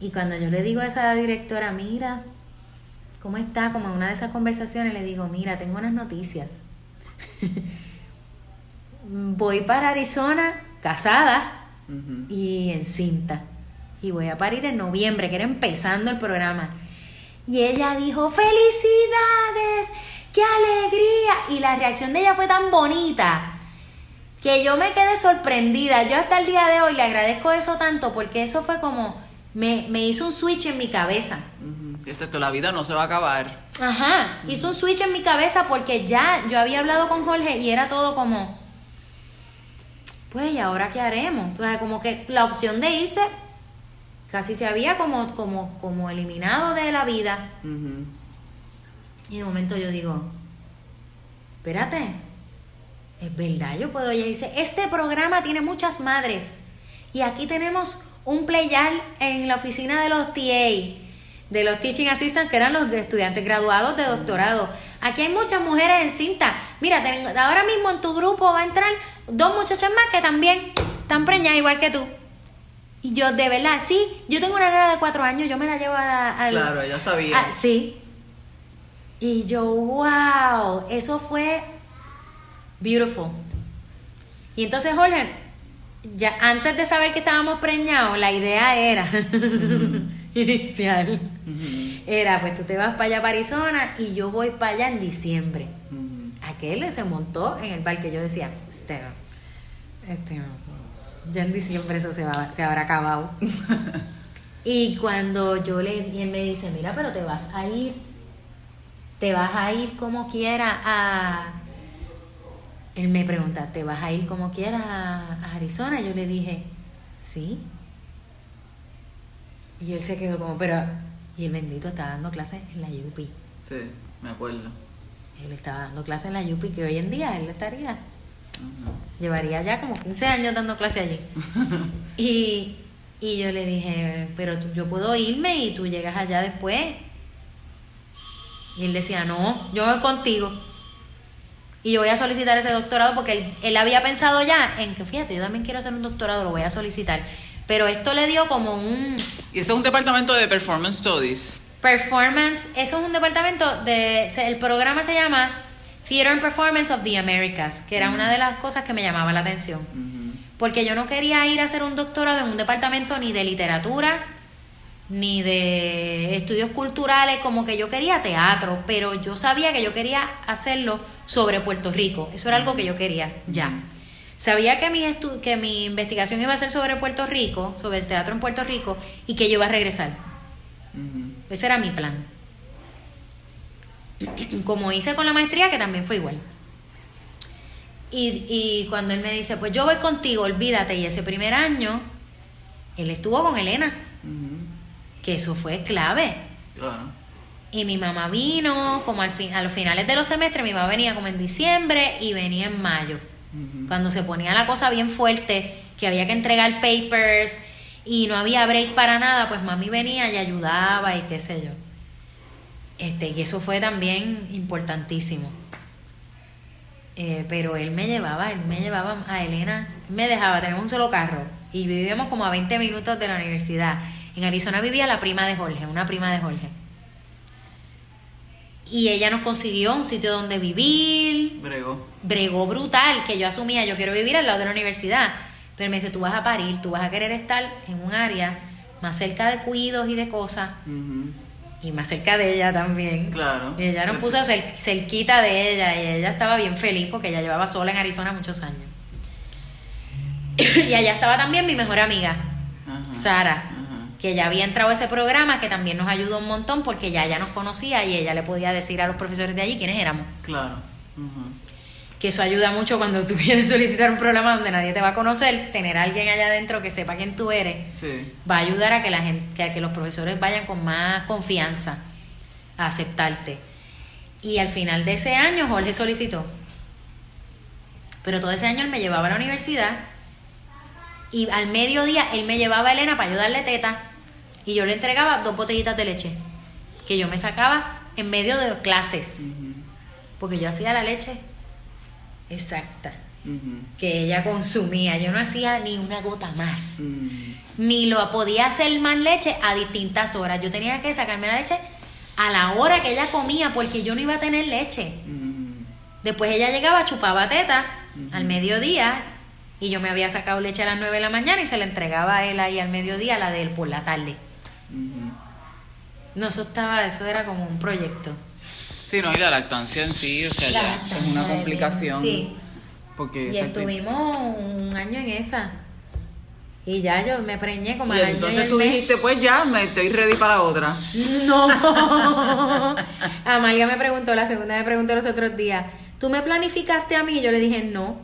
S2: Y cuando yo le digo a esa directora, mira, ¿cómo está? Como en una de esas conversaciones le digo, mira, tengo unas noticias. voy para Arizona casada y encinta. Y voy a parir en noviembre, que era empezando el programa. Y ella dijo, felicidades, qué alegría. Y la reacción de ella fue tan bonita que yo me quedé sorprendida. Yo hasta el día de hoy le agradezco eso tanto porque eso fue como, me, me hizo un switch en mi cabeza.
S1: Exacto, la vida no se va a acabar.
S2: Ajá, hizo un switch en mi cabeza porque ya yo había hablado con Jorge y era todo como, pues, ¿y ahora qué haremos? Entonces, como que la opción de irse casi se había como, como, como eliminado de la vida. Y de momento yo digo, espérate, es verdad, yo puedo. Ella dice, este programa tiene muchas madres y aquí tenemos un playal en la oficina de los TA de los teaching assistants, que eran los estudiantes graduados de doctorado. Aquí hay muchas mujeres en cinta. Mira, ahora mismo en tu grupo va a entrar dos muchachas más que también están preñadas igual que tú. Y yo, de verdad, sí, yo tengo una nena de cuatro años, yo me la llevo a la...
S1: claro, ya sabía.
S2: sí. Y yo, wow, eso fue beautiful. Y entonces, Jorge, ya antes de saber que estábamos preñados, la idea era inicial. Era, pues tú te vas para allá, para Arizona, y yo voy para allá en diciembre. Aquel se montó en el parque. Yo decía, este, este, ya en diciembre eso se, va, se habrá acabado. y cuando yo le, y él me dice, mira, pero te vas a ir, te vas a ir como quiera a... Él me pregunta, ¿te vas a ir como quiera a Arizona? Yo le dije, sí. Y él se quedó como, pero... Y el bendito estaba dando clases en la UPI.
S1: Sí, me acuerdo.
S2: Él estaba dando clases en la UPI, que hoy en día él estaría... Llevaría ya como 15 años dando clase allí. y, y yo le dije, pero yo puedo irme y tú llegas allá después. Y él decía, no, yo voy contigo. Y yo voy a solicitar ese doctorado porque él, él había pensado ya en que, fíjate, yo también quiero hacer un doctorado, lo voy a solicitar. Pero esto le dio como un...
S1: Y eso es un departamento de Performance Studies.
S2: Performance, eso es un departamento de... El programa se llama Theater and Performance of the Americas, que era una de las cosas que me llamaba la atención. Porque yo no quería ir a hacer un doctorado en un departamento ni de literatura, ni de estudios culturales, como que yo quería teatro, pero yo sabía que yo quería hacerlo sobre Puerto Rico. Eso era algo que yo quería ya. Sabía que mi, que mi investigación iba a ser sobre Puerto Rico, sobre el teatro en Puerto Rico, y que yo iba a regresar. Ese era mi plan. Como hice con la maestría, que también fue igual. Y, y cuando él me dice, pues yo voy contigo, olvídate, y ese primer año, él estuvo con Elena, que eso fue clave. Claro. Y mi mamá vino como al fin, a los finales de los semestres, mi mamá venía como en diciembre y venía en mayo. Cuando se ponía la cosa bien fuerte, que había que entregar papers y no había break para nada, pues mami venía y ayudaba y qué sé yo. Este, y eso fue también importantísimo. Eh, pero él me llevaba, él me llevaba a Elena, me dejaba, tenemos un solo carro y vivíamos como a 20 minutos de la universidad. En Arizona vivía la prima de Jorge, una prima de Jorge. Y ella nos consiguió un sitio donde vivir.
S1: Bregó.
S2: Bregó brutal, que yo asumía, yo quiero vivir al lado de la universidad. Pero me dice, tú vas a parir, tú vas a querer estar en un área más cerca de cuidos y de cosas. Y más cerca de ella también.
S1: Claro.
S2: Y ella nos puso cerquita de ella y ella estaba bien feliz porque ella llevaba sola en Arizona muchos años. y allá estaba también mi mejor amiga, Sara que ya había entrado a ese programa, que también nos ayudó un montón porque ya ella nos conocía y ella le podía decir a los profesores de allí quiénes éramos.
S1: Claro.
S2: Que eso ayuda mucho cuando tú quieres solicitar un programa donde nadie te va a conocer, tener a alguien allá adentro que sepa quién tú eres, va a ayudar a que la gente, a que los profesores vayan con más confianza a aceptarte. Y al final de ese año Jorge solicitó. Pero todo ese año él me llevaba a la universidad y al mediodía él me llevaba a Elena para ayudarle teta y yo le entregaba dos botellitas de leche que yo me sacaba en medio de clases. Porque yo hacía la leche exacta que ella consumía. Yo no hacía ni una gota más. Ni lo podía hacer más leche a distintas horas. Yo tenía que sacarme la leche a la hora que ella comía porque yo no iba a tener leche. Después ella llegaba, chupaba teta al mediodía y yo me había sacado leche a las 9 de la mañana y se la entregaba a él ahí al mediodía, la de él por la tarde. No, eso estaba, eso era como un proyecto.
S1: Sí, no, y la lactancia en sí, o sea, es una complicación. Sí.
S2: Porque y estuvimos un año en esa. Y ya yo me preñé como al año
S1: Entonces tú dijiste, pues ya, me estoy ready para otra.
S2: No. Amalia me preguntó, la segunda me preguntó los otros días, ¿tú me planificaste a mí? Y yo le dije, no.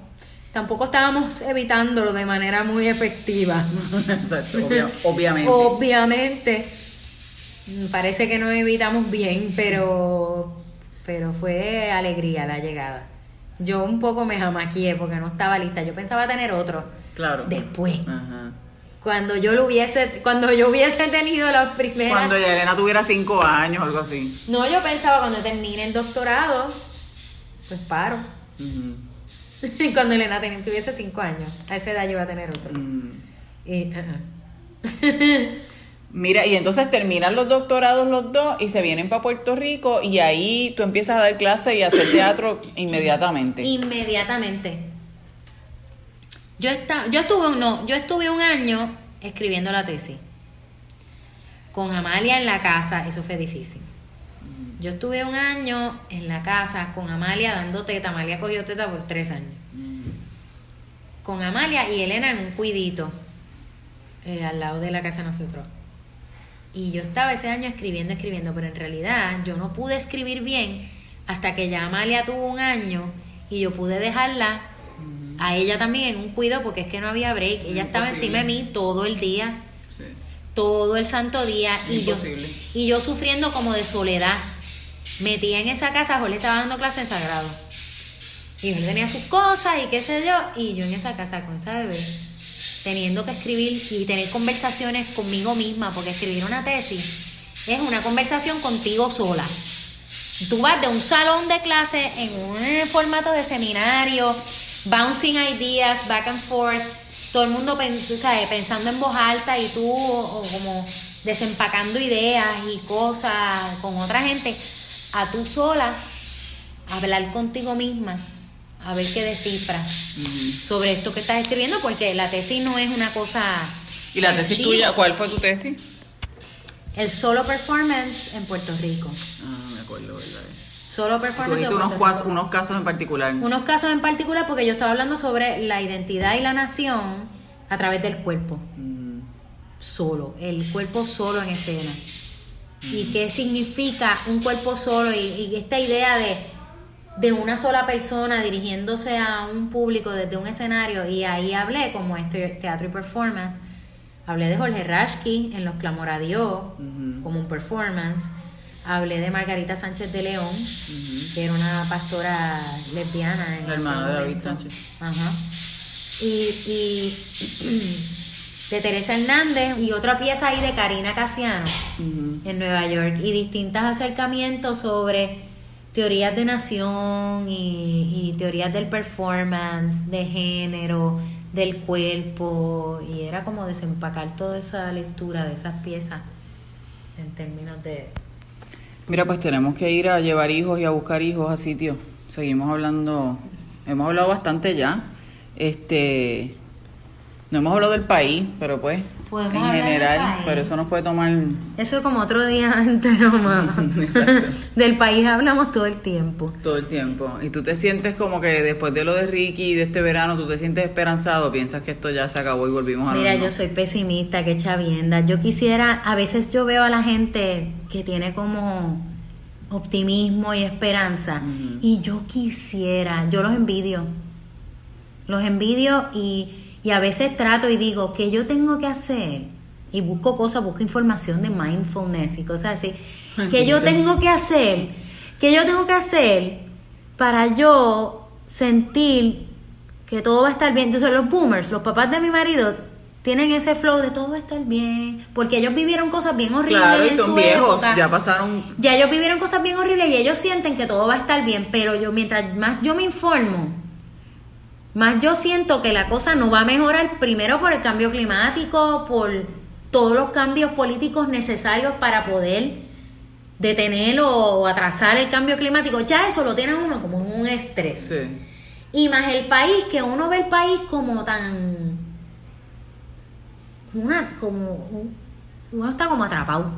S2: Tampoco estábamos evitándolo de manera muy efectiva.
S1: Exacto, obviamente.
S2: Obviamente. Parece que no evitamos bien, pero pero fue alegría la llegada. Yo un poco me jamaqué porque no estaba lista. Yo pensaba tener otro.
S1: Claro.
S2: Después. Ajá. Cuando yo lo hubiese, cuando yo hubiese tenido los primeros.
S1: Cuando Elena tuviera cinco años o algo así.
S2: No, yo pensaba cuando termine el doctorado, pues paro. cuando Elena tuviese cinco años, a esa edad yo iba a tener otro. Y,
S1: Mira, y entonces terminan los doctorados los dos y se vienen para Puerto Rico y ahí tú empiezas a dar clases y a hacer teatro inmediatamente.
S2: Inmediatamente. Yo, yo, estuve, no, yo estuve un año escribiendo la tesis. Con Amalia en la casa, eso fue difícil. Yo estuve un año en la casa con Amalia dando teta. Amalia cogió teta por tres años. Con Amalia y Elena en un cuidito eh, al lado de la casa de nosotros. Y yo estaba ese año escribiendo, escribiendo, pero en realidad yo no pude escribir bien hasta que ya Amalia tuvo un año y yo pude dejarla a ella también en un cuido porque es que no había break. Ella estaba encima de mí todo el día, todo el santo día y yo, y yo sufriendo como de soledad. Metía en esa casa, Jorge estaba dando clases sagrado. Y él tenía sus cosas y qué sé yo, y yo en esa casa con esa bebé teniendo que escribir y tener conversaciones conmigo misma, porque escribir una tesis es una conversación contigo sola. Tú vas de un salón de clase en un formato de seminario, bouncing ideas, back and forth, todo el mundo pensando en voz alta y tú como desempacando ideas y cosas con otra gente, a tú sola, hablar contigo misma a ver qué descifra sobre esto que estás escribiendo, porque la tesis no es una cosa.
S1: ¿Y la tesis tuya? ¿Cuál fue tu tesis?
S2: El solo performance en Puerto Rico.
S1: Ah, me acuerdo, ¿verdad?
S2: Solo performance.
S1: en unos, casos, unos casos en particular.
S2: Unos casos en particular porque yo estaba hablando sobre la identidad y la nación a través del cuerpo. Mm. Solo, el cuerpo solo en escena. ¿Y mm. qué significa un cuerpo solo? y esta idea de de una sola persona dirigiéndose a un público desde un escenario y ahí hablé como este teatro y performance. Hablé de Jorge Rashki en Los Clamor a Dios como un performance. Hablé de Margarita Sánchez de León, que era una pastora lesbiana.
S1: En La hermana de David Sánchez.
S2: Ajá. Y, y de Teresa Hernández y otra pieza ahí de Karina Casiano en Nueva York y distintos acercamientos sobre teorías de nación y, teorías del performance, de género, del cuerpo, y era como desempacar toda esa lectura de esas piezas en términos de...
S1: Mira, pues tenemos que ir a llevar hijos y a buscar hijos a sitio. Seguimos hablando, hemos hablado bastante ya. Este, no hemos hablado del país, pero pues en general, pero eso nos puede tomar...
S2: Eso como otro día entero más. Exacto. del país hablamos todo el tiempo.
S1: Todo el tiempo. Y tú te sientes como que después de lo de Ricky y de este verano, tú te sientes esperanzado, piensas que esto ya se acabó y volvimos a
S2: Mira, yo soy pesimista, que chavienda. Yo quisiera, a veces yo veo a la gente que tiene como optimismo y esperanza. Y yo quisiera, yo los envidio. Los envidio y, y a veces trato y digo, ¿qué yo tengo que hacer? Y busco cosas, busco información de mindfulness y cosas así. ¿Qué yo tengo que hacer? ¿Qué yo tengo que hacer para yo sentir que todo va a estar bien? Entonces los boomers, los papás de mi marido, tienen ese flow de todo va a estar bien, porque ellos vivieron cosas bien horribles.
S1: Claro, y son viejos, ya pasaron.
S2: Ya ellos vivieron cosas bien horribles y ellos sienten que todo va a estar bien, pero yo mientras más yo me informo, más yo siento que la cosa no va a mejorar primero por el cambio climático, por todos los cambios políticos necesarios para poder detener o atrasar el cambio climático. Ya eso lo tiene uno como un estrés. Sí. Y más el país, que uno ve el país como tan una como uno está como atrapado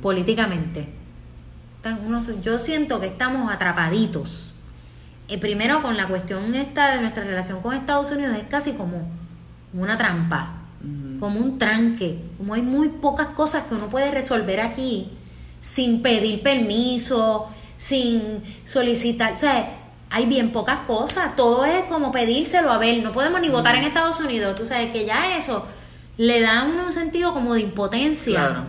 S2: políticamente. yo siento que estamos atrapaditos. Eh, primero con la cuestión esta de nuestra relación con Estados Unidos es casi como una trampa, como un tranque, como hay muy pocas cosas que uno puede resolver aquí sin pedir permiso, sin solicitar, o sea, hay bien pocas cosas, todo es como pedírselo a ver, no podemos ni votar en Estados Unidos, tú sabes que ya eso le da un sentido como de impotencia.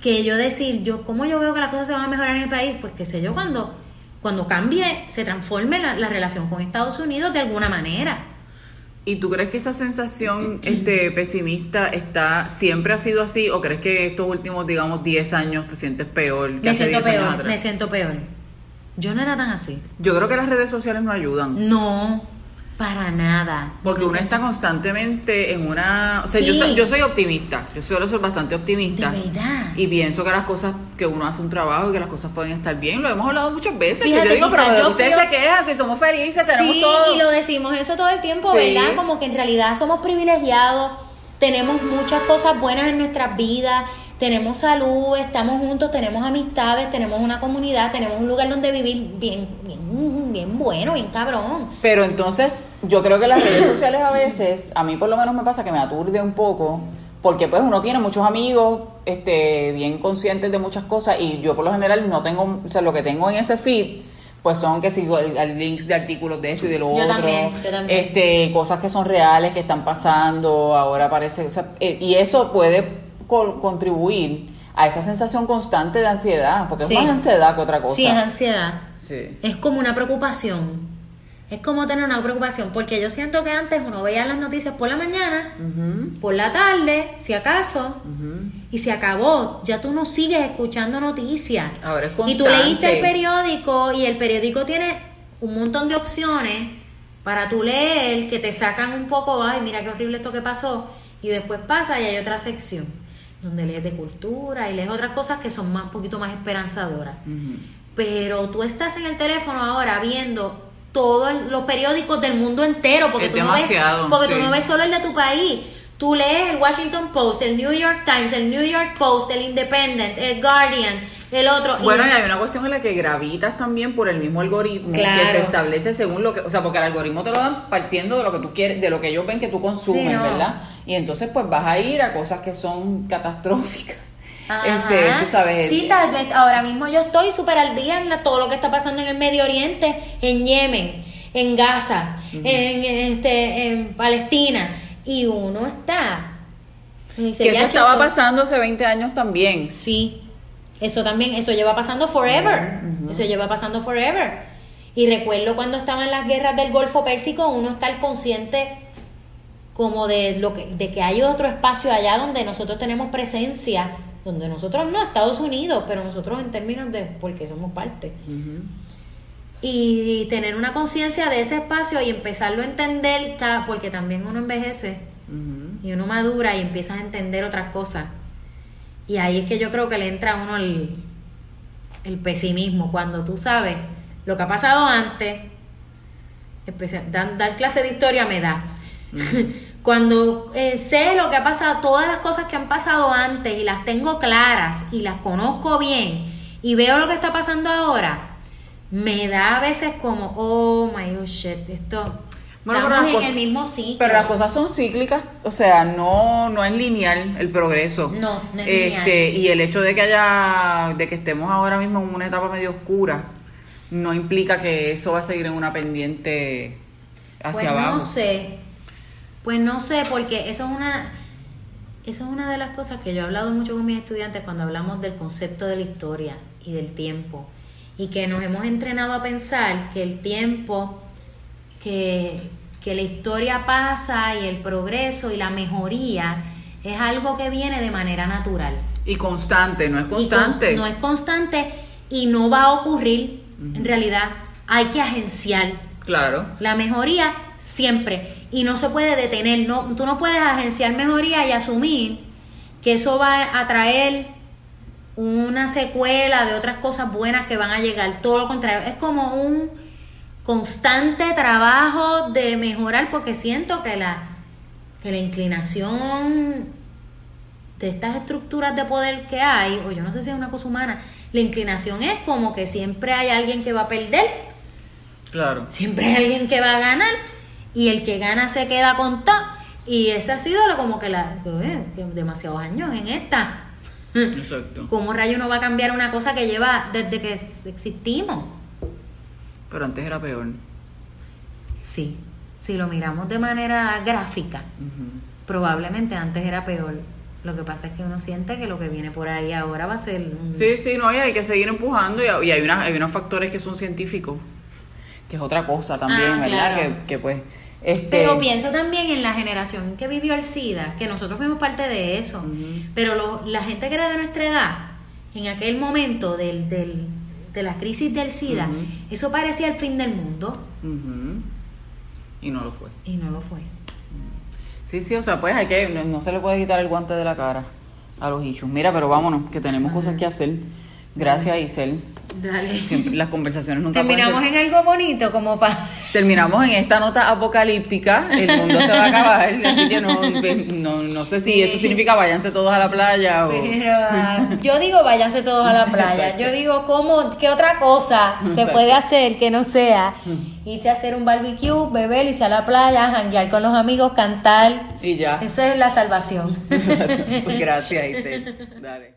S2: Que yo decir, yo, ¿cómo yo veo que las cosas se van a mejorar en el país? Pues qué sé yo, cuando, cuando cambie, se transforme la, la relación con Estados Unidos de alguna manera.
S1: ¿Y tú crees que esa sensación este, pesimista está siempre ha sido así o crees que estos últimos, digamos, 10 años te sientes peor
S2: que me siento peor, Me siento peor. Yo no era tan así.
S1: Yo creo que las redes sociales no ayudan.
S2: No, para nada.
S1: Porque uno está constantemente en una... O sea, yo, soy, yo soy optimista, yo suelo ser bastante optimista.
S2: De verdad.
S1: Y pienso que las cosas, que uno hace un trabajo y que las cosas pueden estar bien. Lo hemos hablado muchas veces. que yo digo, pero ustedes se quejan, si somos felices, tenemos todo.
S2: y lo decimos eso todo el tiempo, ¿verdad? Como que en realidad somos privilegiados, tenemos muchas cosas buenas en nuestras vidas tenemos salud, estamos juntos, tenemos amistades, tenemos una comunidad, tenemos un lugar donde vivir bien, bien, bien bueno, bien cabrón.
S1: Pero entonces, yo creo que las redes sociales a veces, a mí por lo menos me pasa que me aturde un poco, porque pues uno tiene muchos amigos, este, bien conscientes de muchas cosas, y yo por lo general no tengo, o sea, lo que tengo en ese feed pues son que sigo links de artículos de esto y de lo otro.
S2: También,
S1: Este, cosas que son reales, que están pasando, ahora parece, o sea, eh, y eso puede contribuir a esa sensación constante de ansiedad, porque es más ansiedad que otra cosa.
S2: Sí, es ansiedad. Sí. Es como una preocupación. Es como tener una preocupación, porque yo siento que antes uno veía las noticias por la mañana, por la tarde, si acaso, y se acabó. Ya tú no sigues escuchando noticias.
S1: Ahora es
S2: constante. Y tú leíste el periódico y el periódico tiene un montón de opciones para tú leer que te sacan un poco, ay, mira qué horrible esto que pasó, y después pasa y hay otra sección donde lees de cultura y lees otras cosas que son más, un poquito más esperanzadoras. Pero tú estás en el teléfono ahora viendo todos los periódicos del mundo entero, porque, tú, no ves, porque tú no ves solo el de tu país. Tú lees el Washington Post, el New York Times, el New York Post, el Independent, el Guardian, el otro.
S1: Bueno, y, hay una cuestión en la que gravitas también por el mismo algoritmo que se establece según lo que, o sea, porque el algoritmo te lo dan partiendo de lo que tú quieres, de lo que ellos ven que tú consumes, ¿verdad? Y entonces pues vas a ir a cosas que son catastróficas. Este, tú sabes.
S2: Sí, tal vez ahora mismo yo estoy súper al día en todo lo que está pasando en el Medio Oriente, en Yemen, en Gaza, en, este, en Palestina, y uno está.
S1: Que eso estaba pasando hace 20 años también.
S2: Sí, eso también, eso lleva pasando forever. Eso lleva pasando forever. Y recuerdo cuando estaban las guerras del Golfo Pérsico, uno está al consciente como de lo que, de que hay otro espacio allá donde nosotros tenemos presencia, donde nosotros no, Estados Unidos, pero nosotros en términos de porque somos parte. y, tener una conciencia de ese espacio y empezarlo a entender, porque también uno envejece y uno madura y empieza a entender otras cosas. Y ahí es que yo creo que le entra a uno el, el pesimismo, cuando tú sabes lo que ha pasado antes, dar, dar clase de historia me da. Cuando eh, sé lo que ha pasado, todas las cosas que han pasado antes y las tengo claras y las conozco bien y veo lo que está pasando ahora, me da a veces como, oh my God, shit, esto. Bueno, Estamos en el mismo ciclo.
S1: Pero las cosas son cíclicas, o sea, no, no es lineal el progreso.
S2: No, no es
S1: este, Y el hecho de que haya, de que estemos ahora mismo en una etapa medio oscura, no implica que eso va a seguir en una pendiente hacia pues abajo.
S2: No sé, pues no sé, porque eso es una, eso es una de las cosas que yo he hablado mucho con mis estudiantes cuando hablamos del concepto de la historia y del tiempo. Y que nos hemos entrenado a pensar que el tiempo que, la historia pasa y el progreso y la mejoría es algo que viene de manera natural.
S1: Y constante, no es constante.
S2: no es constante y no va a ocurrir. En realidad, hay que agenciar.
S1: Claro.
S2: La mejoría siempre. Y no se puede detener. No, tú no puedes agenciar mejoría y asumir que eso va a traer una secuela de otras cosas buenas que van a llegar. Todo lo contrario. Es como un constante trabajo de mejorar porque siento que la, que la inclinación de estas estructuras de poder que hay, o yo no sé si es una cosa humana, la inclinación es como que siempre hay alguien que va a perder.
S1: Claro.
S2: Siempre hay alguien que va a ganar y el que gana se queda con todo. Y ese ha sido como que la eh, demasiados años en esta.
S1: Exacto.
S2: ¿Cómo rayo no va a cambiar una cosa que lleva desde que existimos?
S1: Pero antes era peor.
S2: Sí, si lo miramos de manera gráfica, probablemente antes era peor. Lo que pasa es que uno siente que lo que viene por ahí ahora va a ser...
S1: Sí, sí, no, y hay que seguir empujando y, hay, una, hay unos factores que son científicos, que es otra cosa también, ah, ¿verdad? Que, pues... Este...
S2: Pero pienso también en la generación que vivió el SIDA, que nosotros fuimos parte de eso, pero la gente que era de nuestra edad, en aquel momento del, del de la crisis del SIDA, eso parecía el fin del mundo.
S1: Y no lo fue.
S2: Y no lo fue.
S1: Sí, sí, o sea, pues hay que, no, se le puede quitar el guante de la cara a los hichos. Mira, pero vámonos, que tenemos cosas que hacer. Gracias, Isel.
S2: Dale.
S1: Siempre las conversaciones nunca
S2: Terminamos en algo bonito, como para.
S1: Terminamos en esta nota apocalíptica. El mundo se va a acabar. Así que no, no, sé si eso significa váyanse todos a la playa o.
S2: Ah, yo digo váyanse todos a la playa. Yo digo, ¿cómo, ¿qué otra cosa se puede hacer que no sea irse a hacer un barbecue, beber, irse a la playa, janguear con los amigos, cantar?
S1: Y ya.
S2: Esa es la salvación.
S1: pues gracias, Isel. Dale.